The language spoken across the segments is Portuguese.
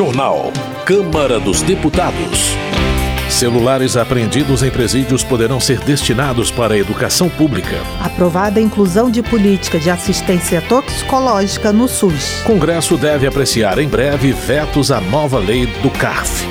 Jornal. Câmara dos Deputados. Celulares apreendidos em presídios poderão ser destinados para a educação pública. Aprovada a inclusão de política de assistência toxicológica no SUS. Congresso deve apreciar em breve vetos à nova lei do CARF.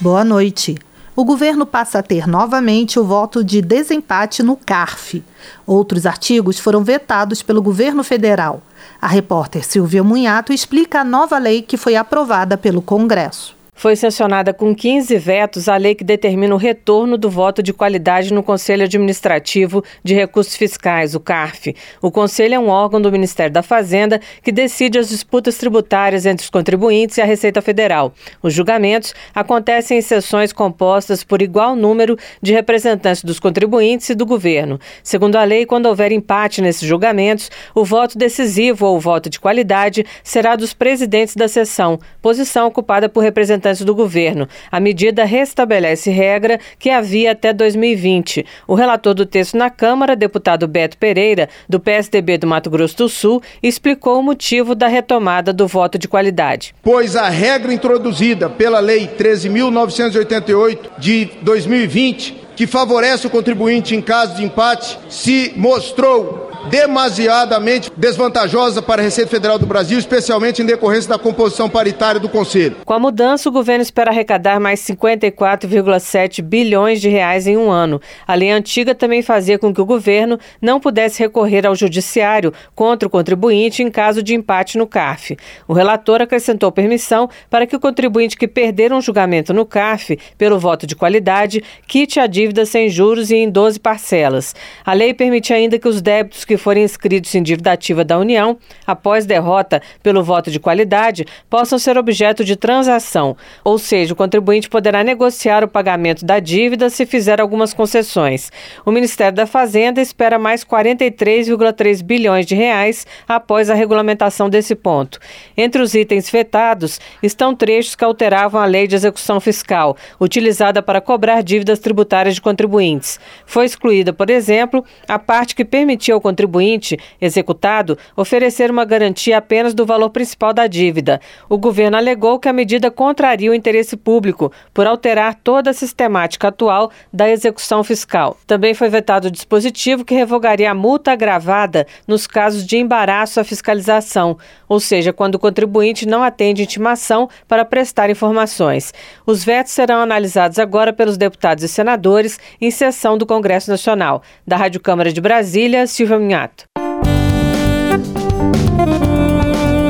Boa noite. O governo passa a ter novamente o voto de desempate no CARF. Outros artigos foram vetados pelo governo federal. A repórter Silvia Munhato explica a nova lei que foi aprovada pelo Congresso. Foi sancionada com 15 vetos a lei que determina o retorno do voto de qualidade no Conselho Administrativo de Recursos Fiscais, o CARF. O Conselho é um órgão do Ministério da Fazenda que decide as disputas tributárias entre os contribuintes e a Receita Federal. Os julgamentos acontecem em sessões compostas por igual número de representantes dos contribuintes e do governo. Segundo a lei, quando houver empate nesses julgamentos, o voto decisivo ou voto de qualidade será dos presidentes da sessão, posição ocupada por representantes do governo. A medida restabelece regra que havia até 2020. O relator do texto na Câmara, deputado Beto Pereira, do PSDB do Mato Grosso do Sul, explicou o motivo da retomada do voto de qualidade. Pois a regra introduzida pela Lei 13.988 de 2020, que favorece o contribuinte em caso de empate, se mostrou demasiadamente desvantajosa para a Receita Federal do Brasil, especialmente em decorrência da composição paritária do Conselho. Com a mudança, o governo espera arrecadar mais 54,7 bilhões de reais em um ano. A lei antiga também fazia com que o governo não pudesse recorrer ao judiciário contra o contribuinte em caso de empate no CARF. O relator acrescentou permissão para que o contribuinte que perder um julgamento no CARF pelo voto de qualidade quite a dívida sem juros e em 12 parcelas. A lei permite ainda que os débitos que forem inscritos em dívida ativa da União, após derrota pelo voto de qualidade, possam ser objeto de transação, ou seja, o contribuinte poderá negociar o pagamento da dívida se fizer algumas concessões. O Ministério da Fazenda espera mais 43,3 bilhões de reais após a regulamentação desse ponto. Entre os itens vetados estão trechos que alteravam a lei de execução fiscal, utilizada para cobrar dívidas tributárias de contribuintes. Foi excluída, por exemplo, a parte que permitia ao contribuinte contribuinte executado oferecer uma garantia apenas do valor principal da dívida. O governo alegou que a medida contraria o interesse público por alterar toda a sistemática atual da execução fiscal. Também foi vetado o dispositivo que revogaria a multa agravada nos casos de embaraço à fiscalização, ou seja, quando o contribuinte não atende intimação para prestar informações. Os vetos serão analisados agora pelos deputados e senadores em sessão do Congresso Nacional. Da Rádio Câmara de Brasília, Silvia Minhato.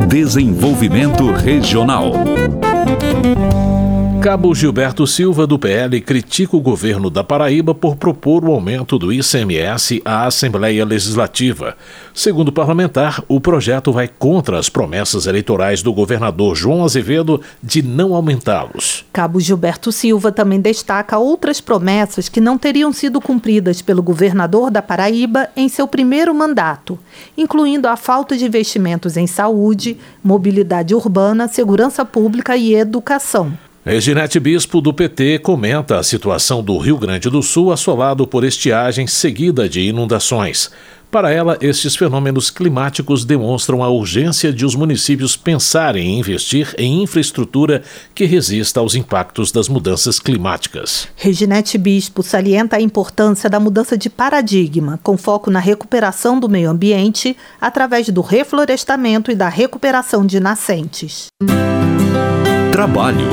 Desenvolvimento Regional. Cabo Gilberto Silva, do PL, critica o governo da Paraíba por propor o aumento do ICMS à Assembleia Legislativa. Segundo o parlamentar, o projeto vai contra as promessas eleitorais do governador João Azevedo de não aumentá-los. Cabo Gilberto Silva também destaca outras promessas que não teriam sido cumpridas pelo governador da Paraíba em seu primeiro mandato, incluindo a falta de investimentos em saúde, mobilidade urbana, segurança pública e educação. Reginete Bispo, do PT, comenta a situação do Rio Grande do Sul assolado por estiagem seguida de inundações. Para ela, estes fenômenos climáticos demonstram a urgência de os municípios pensarem em investir em infraestrutura que resista aos impactos das mudanças climáticas. Reginete Bispo salienta a importância da mudança de paradigma, com foco na recuperação do meio ambiente através do reflorestamento e da recuperação de nascentes. Trabalho.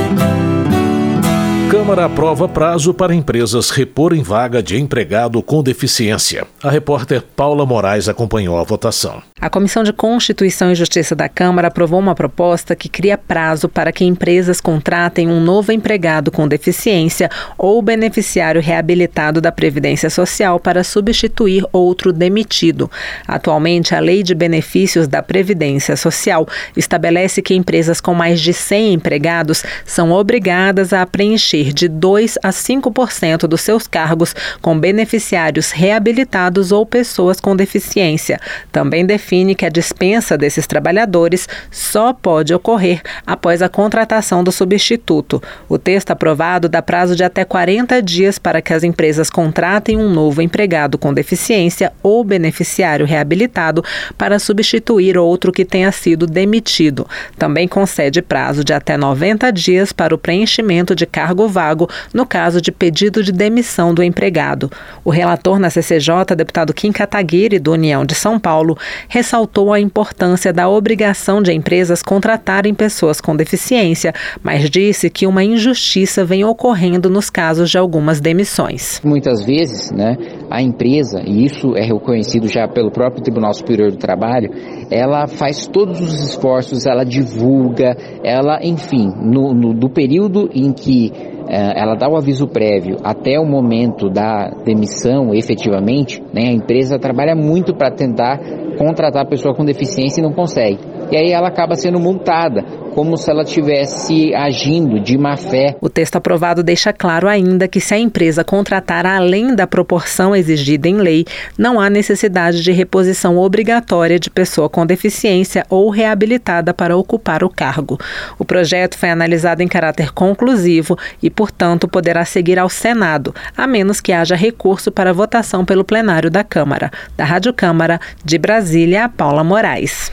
Câmara aprova prazo para empresas reporem vaga de empregado com deficiência. A repórter Paula Moraes acompanhou a votação. A Comissão de Constituição e Justiça da Câmara aprovou uma proposta que cria prazo para que empresas contratem um novo empregado com deficiência ou beneficiário reabilitado da Previdência Social para substituir outro demitido. Atualmente, a Lei de Benefícios da Previdência Social estabelece que empresas com mais de 100 empregados são obrigadas a preencher preencher de 2 a 5% dos seus cargos com beneficiários reabilitados ou pessoas com deficiência. Também define define que a dispensa desses trabalhadores só pode ocorrer após a contratação do substituto. O texto aprovado dá prazo de até 40 dias para que as empresas contratem um novo empregado com deficiência ou beneficiário reabilitado para substituir outro que tenha sido demitido. Também concede prazo de até 90 dias para o preenchimento de cargo vago no caso de pedido de demissão do empregado. O relator na CCJ, deputado Kim Kataguiri, do União de São Paulo, ressaltou a importância da obrigação de empresas contratarem pessoas com deficiência, mas disse que uma injustiça vem ocorrendo nos casos de algumas demissões. Muitas vezes, né, a empresa, e isso é reconhecido já pelo próprio Tribunal Superior do Trabalho, ela faz todos os esforços, ela divulga, ela, enfim, no, no do período em que é, ela dá o aviso prévio até o momento da demissão, efetivamente, né, a empresa trabalha muito para tentar contratar a pessoa com deficiência e não consegue. E aí ela acaba sendo multada como se ela estivesse agindo de má fé. O texto aprovado deixa claro ainda que se a empresa contratar além da proporção exigida em lei, não há necessidade de reposição obrigatória de pessoa com deficiência ou reabilitada para ocupar o cargo. O projeto foi analisado em caráter conclusivo e, portanto, poderá seguir ao Senado, a menos que haja recurso para votação pelo plenário da Câmara. Da Rádio Câmara, de Brasília, Paula Moraes.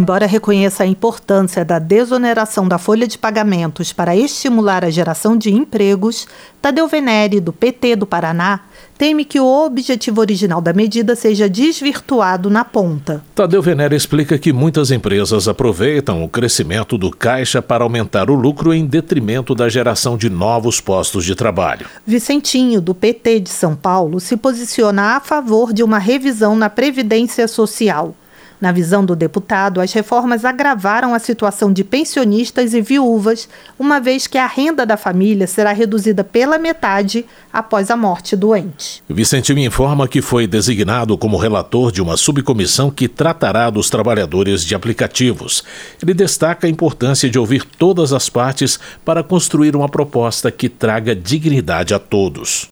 Embora reconheça a importância da desoneração da folha de pagamentos para estimular a geração de empregos, Tadeu Venere, do PT do Paraná, teme que o objetivo original da medida seja desvirtuado na ponta. Tadeu Venere explica que muitas empresas aproveitam o crescimento do caixa para aumentar o lucro em detrimento da geração de novos postos de trabalho. Vicentinho, do PT de São Paulo, se posiciona a favor de uma revisão na Previdência Social. Na visão do deputado, as reformas agravaram a situação de pensionistas e viúvas, uma vez que a renda da família será reduzida pela metade após a morte doente. Vicente me informa que foi designado como relator de uma subcomissão que tratará dos trabalhadores de aplicativos. Ele destaca a importância de ouvir todas as partes para construir uma proposta que traga dignidade a todos.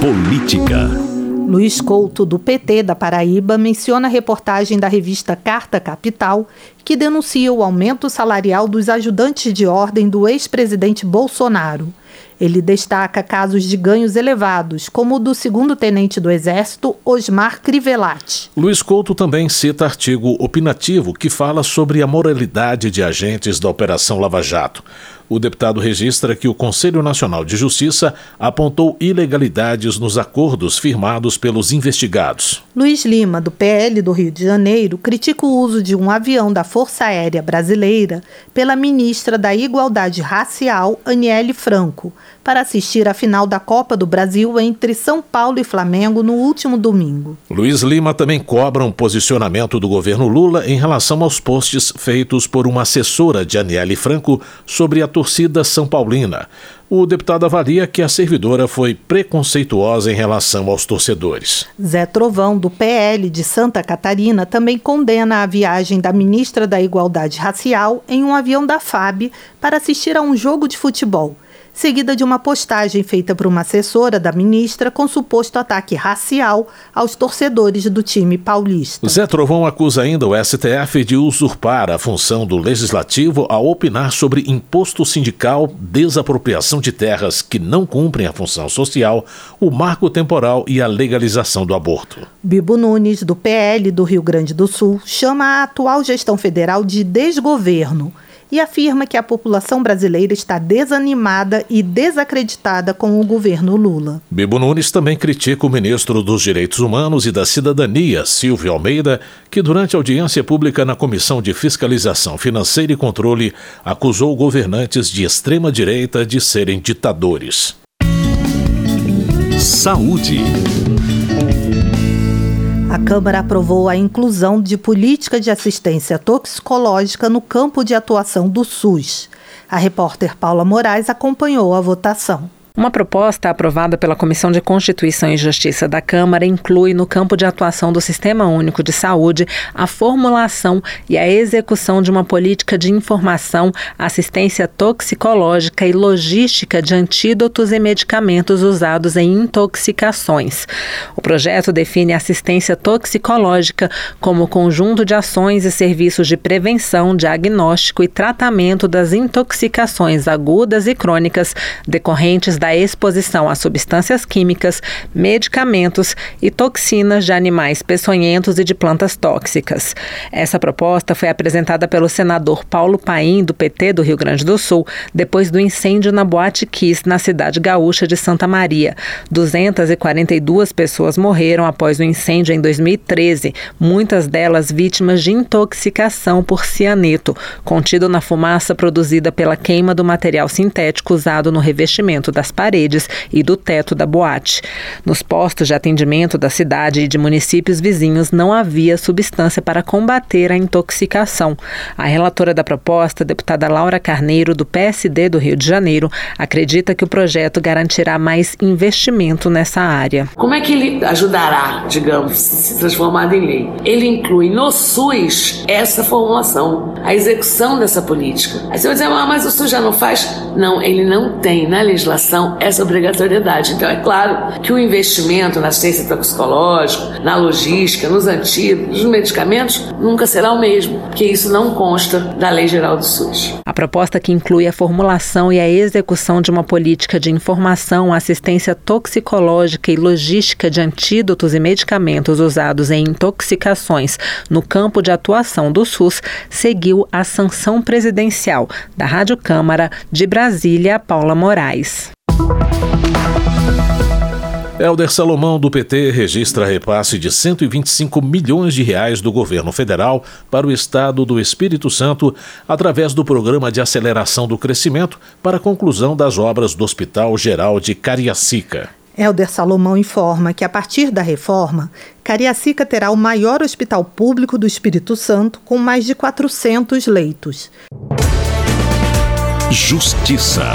Política. Luiz Couto, do PT da Paraíba, menciona a reportagem da revista Carta Capital, que denuncia o aumento salarial dos ajudantes de ordem do ex-presidente Bolsonaro. Ele destaca casos de ganhos elevados, como o do segundo-tenente do Exército, Osmar Crivellati. Luiz Couto também cita artigo opinativo que fala sobre a moralidade de agentes da Operação Lava Jato. O deputado registra que o Conselho Nacional de Justiça apontou ilegalidades nos acordos firmados pelos investigados. Luiz Lima, do PL do Rio de Janeiro, critica o uso de um avião da Força Aérea Brasileira pela ministra da Igualdade Racial, Aniele Franco, para assistir à final da Copa do Brasil entre São Paulo e Flamengo no último domingo. Luiz Lima também cobra um posicionamento do governo Lula em relação aos posts feitos por uma assessora de Aniele Franco sobre a torcida São Paulina. O deputado avalia que a servidora foi preconceituosa em relação aos torcedores. Zé Trovão, do PL de Santa Catarina, também condena a viagem da ministra da Igualdade Racial em um avião da FAB para assistir a um jogo de futebol seguida de uma postagem feita por uma assessora da ministra com suposto ataque racial aos torcedores do time paulista. Zé Trovão acusa ainda o STF de usurpar a função do legislativo ao opinar sobre imposto sindical, desapropriação de terras que não cumprem a função social, o marco temporal e a legalização do aborto. Bibo Nunes, do PL do Rio Grande do Sul, chama a atual gestão federal de desgoverno e afirma que a população brasileira está desanimada e desacreditada com o governo Lula. Bibo Nunes também critica o ministro dos Direitos Humanos e da Cidadania, Silvio Almeida, que durante audiência pública na Comissão de Fiscalização Financeira e Controle acusou governantes de extrema direita de serem ditadores. Saúde. A Câmara aprovou a inclusão de política de assistência toxicológica no campo de atuação do SUS. A repórter Paula Moraes acompanhou a votação. Uma proposta aprovada pela Comissão de Constituição e Justiça da Câmara inclui no campo de atuação do Sistema Único de Saúde a formulação e a execução de uma política de informação, assistência toxicológica e logística de antídotos e medicamentos usados em intoxicações. O projeto define assistência toxicológica como conjunto de ações e serviços de prevenção, diagnóstico e tratamento das intoxicações agudas e crônicas decorrentes da da exposição a substâncias químicas, medicamentos e toxinas de animais peçonhentos e de plantas tóxicas. Essa proposta foi apresentada pelo senador Paulo Paim, do PT do Rio Grande do Sul, depois do incêndio na Boate Kiss, na cidade gaúcha de Santa Maria. 242 pessoas morreram após o incêndio em 2013, muitas delas vítimas de intoxicação por cianeto, contido na fumaça produzida pela queima do material sintético usado no revestimento das paredes e do teto da boate. Nos postos de atendimento da cidade e de municípios vizinhos não havia substância para combater a intoxicação. A relatora da proposta, deputada Laura Carneiro, do PSD do Rio de Janeiro, acredita que o projeto garantirá mais investimento nessa área. Como é que ele ajudará, digamos, se transformado em lei? Ele inclui no SUS essa formulação, a execução dessa política. Aí você vai dizer, ah, mas o SUS já não faz? Não, ele não tem na legislação essa obrigatoriedade. Então, é claro que o investimento na ciência toxicológica, na logística, nos antídotos, nos medicamentos, nunca será o mesmo, porque isso não consta da Lei Geral do SUS. A proposta que inclui a formulação e a execução de uma política de informação, assistência toxicológica e logística de antídotos e medicamentos usados em intoxicações no campo de atuação do SUS seguiu a sanção presidencial da Rádio Câmara de Brasília, Paula Moraes. Helder Salomão, do PT, registra repasse de 125 milhões de reais do governo federal para o estado do Espírito Santo através do Programa de Aceleração do Crescimento para a conclusão das obras do Hospital Geral de Cariacica. Helder Salomão informa que, a partir da reforma, Cariacica terá o maior hospital público do Espírito Santo, com mais de 400 leitos. Justiça.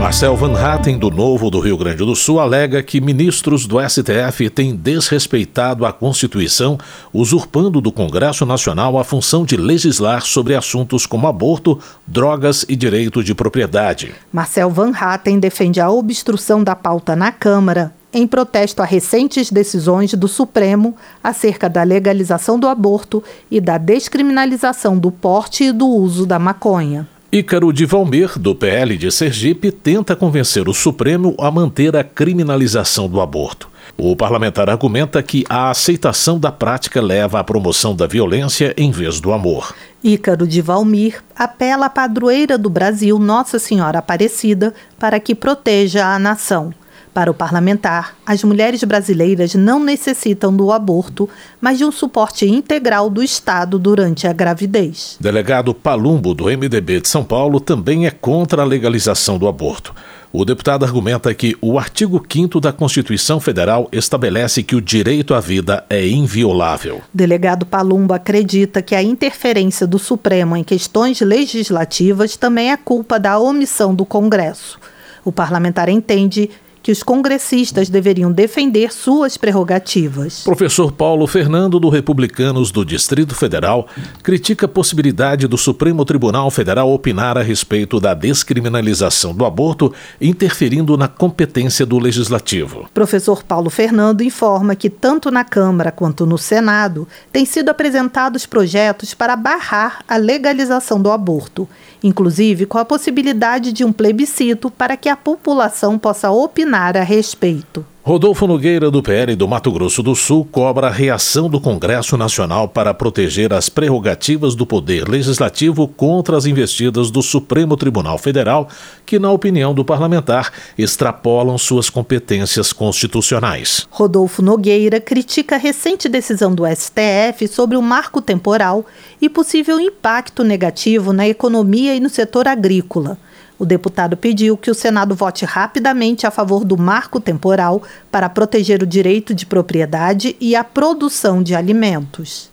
Marcel Van Hatten, do Novo do Rio Grande do Sul, alega que ministros do STF têm desrespeitado a Constituição, usurpando do Congresso Nacional a função de legislar sobre assuntos como aborto, drogas e direito de propriedade. Marcel Van Hatten defende a obstrução da pauta na Câmara em protesto a recentes decisões do Supremo acerca da legalização do aborto e da descriminalização do porte e do uso da maconha. Ícaro de Valmer, do PL de Sergipe, tenta convencer o Supremo a manter a criminalização do aborto. O parlamentar argumenta que a aceitação da prática leva à promoção da violência em vez do amor. Ícaro de Valmir apela à padroeira do Brasil, Nossa Senhora Aparecida, para que proteja a nação. Para o parlamentar, as mulheres brasileiras não necessitam do aborto, mas de um suporte integral do Estado durante a gravidez. Delegado Palumbo, do MDB de São Paulo, também é contra a legalização do aborto. O deputado argumenta que o artigo 5 da Constituição Federal estabelece que o direito à vida é inviolável. Delegado Palumbo acredita que a interferência do Supremo em questões legislativas também é culpa da omissão do Congresso. O parlamentar entende que os congressistas deveriam defender suas prerrogativas. Professor Paulo Fernando, do Republicanos do Distrito Federal, critica a possibilidade do Supremo Tribunal Federal opinar a respeito da descriminalização do aborto, interferindo na competência do legislativo. Professor Paulo Fernando informa que tanto na Câmara quanto no Senado têm sido apresentados projetos para barrar a legalização do aborto inclusive com a possibilidade de um plebiscito para que a população possa opinar a respeito. Rodolfo Nogueira, do PL do Mato Grosso do Sul, cobra a reação do Congresso Nacional para proteger as prerrogativas do Poder Legislativo contra as investidas do Supremo Tribunal Federal, que, na opinião do parlamentar, extrapolam suas competências constitucionais. Rodolfo Nogueira critica a recente decisão do STF sobre o marco temporal e possível impacto negativo na economia e no setor agrícola. O deputado pediu que o Senado vote rapidamente a favor do marco temporal para proteger o direito de propriedade e a produção de alimentos.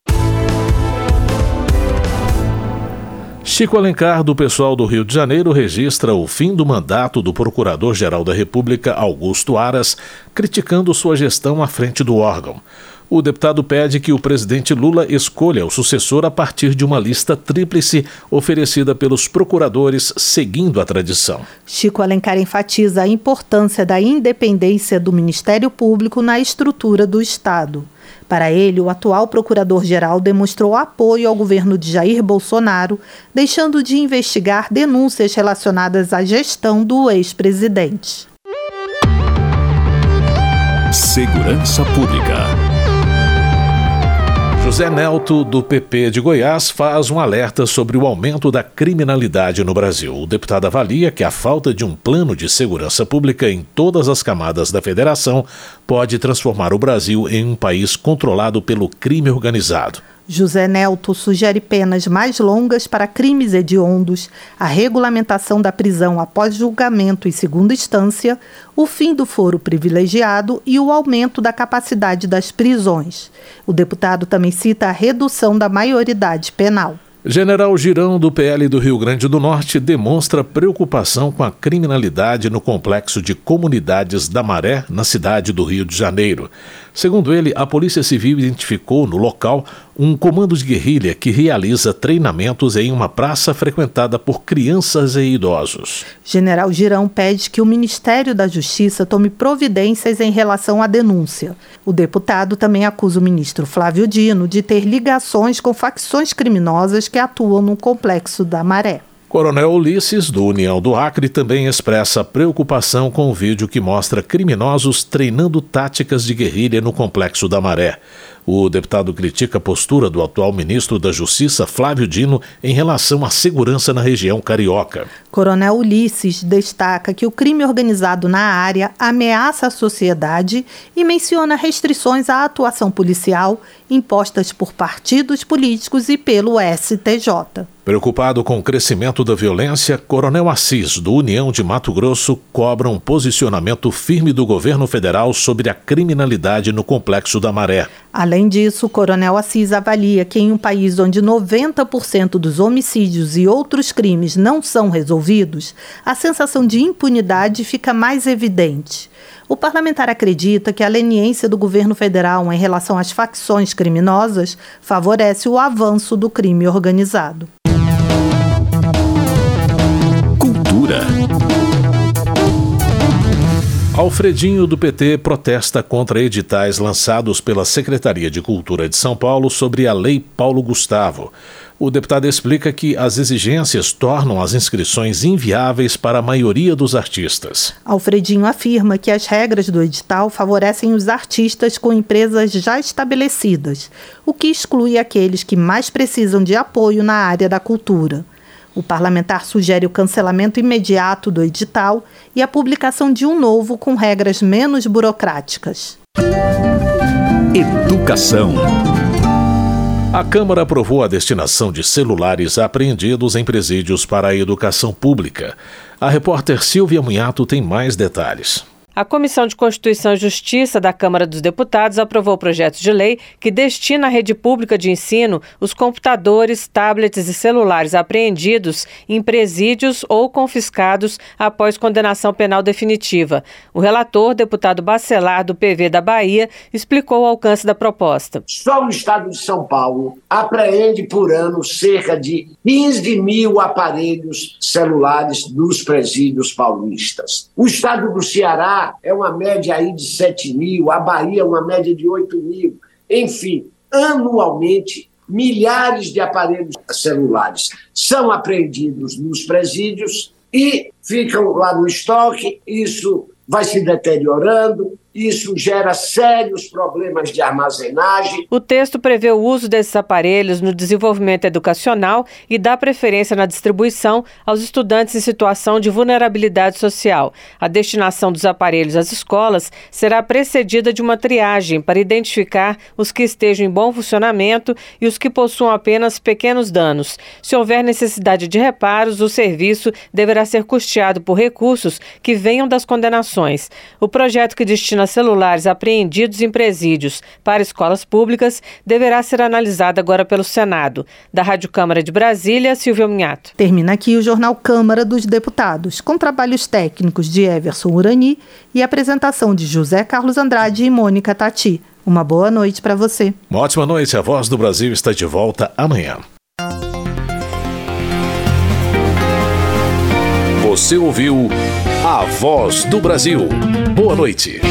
Chico Alencar, do pessoal do Rio de Janeiro, registra o fim do mandato do Procurador-Geral da República, Augusto Aras, criticando sua gestão à frente do órgão. O deputado pede que o presidente Lula escolha o sucessor a partir de uma lista tríplice oferecida pelos procuradores, seguindo a tradição. Chico Alencar enfatiza a importância da independência do Ministério Público na estrutura do Estado. Para ele, o atual procurador-geral demonstrou apoio ao governo de Jair Bolsonaro, deixando de investigar denúncias relacionadas à gestão do ex-presidente. Segurança Pública. José Nelto, do PP de Goiás, faz um alerta sobre o aumento da criminalidade no Brasil. O deputado avalia que a falta de um plano de segurança pública em todas as camadas da federação pode transformar o Brasil em um país controlado pelo crime organizado. José Nelto sugere penas mais longas para crimes hediondos, a regulamentação da prisão após julgamento em segunda instância, o fim do foro privilegiado e o aumento da capacidade das prisões. O deputado também cita a redução da maioridade penal. General Girão, do PL do Rio Grande do Norte, demonstra preocupação com a criminalidade no complexo de comunidades da Maré, na cidade do Rio de Janeiro. Segundo ele, a Polícia Civil identificou no local um comando de guerrilha que realiza treinamentos em uma praça frequentada por crianças e idosos. General Girão pede que o Ministério da Justiça tome providências em relação à denúncia. O deputado também acusa o ministro Flávio Dino de ter ligações com facções criminosas que atuam no complexo da Maré. Coronel Ulisses, do União do Acre, também expressa preocupação com o vídeo que mostra criminosos treinando táticas de guerrilha no Complexo da Maré. O deputado critica a postura do atual ministro da Justiça, Flávio Dino, em relação à segurança na região carioca. Coronel Ulisses destaca que o crime organizado na área ameaça a sociedade e menciona restrições à atuação policial impostas por partidos políticos e pelo STJ. Preocupado com o crescimento da violência, Coronel Assis, do União de Mato Grosso, cobra um posicionamento firme do governo federal sobre a criminalidade no Complexo da Maré. Além disso, o Coronel Assis avalia que em um país onde 90% dos homicídios e outros crimes não são resolvidos, a sensação de impunidade fica mais evidente. O parlamentar acredita que a leniência do governo federal em relação às facções criminosas favorece o avanço do crime organizado. Cultura. Alfredinho do PT protesta contra editais lançados pela Secretaria de Cultura de São Paulo sobre a Lei Paulo Gustavo. O deputado explica que as exigências tornam as inscrições inviáveis para a maioria dos artistas. Alfredinho afirma que as regras do edital favorecem os artistas com empresas já estabelecidas, o que exclui aqueles que mais precisam de apoio na área da cultura. O parlamentar sugere o cancelamento imediato do edital e a publicação de um novo com regras menos burocráticas. Educação. A Câmara aprovou a destinação de celulares apreendidos em presídios para a educação pública. A repórter Silvia Munhato tem mais detalhes. A Comissão de Constituição e Justiça da Câmara dos Deputados aprovou o projeto de lei que destina à rede pública de ensino os computadores, tablets e celulares apreendidos em presídios ou confiscados após condenação penal definitiva. O relator, deputado Bacelar, do PV da Bahia, explicou o alcance da proposta. Só o Estado de São Paulo apreende por ano cerca de 15 mil aparelhos celulares nos presídios paulistas. O Estado do Ceará é uma média aí de 7 mil, a Bahia é uma média de 8 mil. Enfim, anualmente, milhares de aparelhos celulares são apreendidos nos presídios e ficam lá no estoque. Isso vai se deteriorando, isso gera sérios problemas de armazenagem. O texto prevê o uso desses aparelhos no desenvolvimento educacional e dá preferência na distribuição aos estudantes em situação de vulnerabilidade social. A destinação dos aparelhos às escolas será precedida de uma triagem para identificar os que estejam em bom funcionamento e os que possuam apenas pequenos danos. Se houver necessidade de reparos, o serviço deverá ser custeado por recursos que venham das condenações. O projeto que destina celulares apreendidos em presídios para escolas públicas deverá ser analisada agora pelo Senado. Da Rádio Câmara de Brasília, Silvio Minhato. Termina aqui o Jornal Câmara dos Deputados, com trabalhos técnicos de Everson Urani e apresentação de José Carlos Andrade e Mônica Tati. Uma boa noite para você. Uma ótima noite. A Voz do Brasil está de volta amanhã. Você ouviu a Voz do Brasil. Boa noite.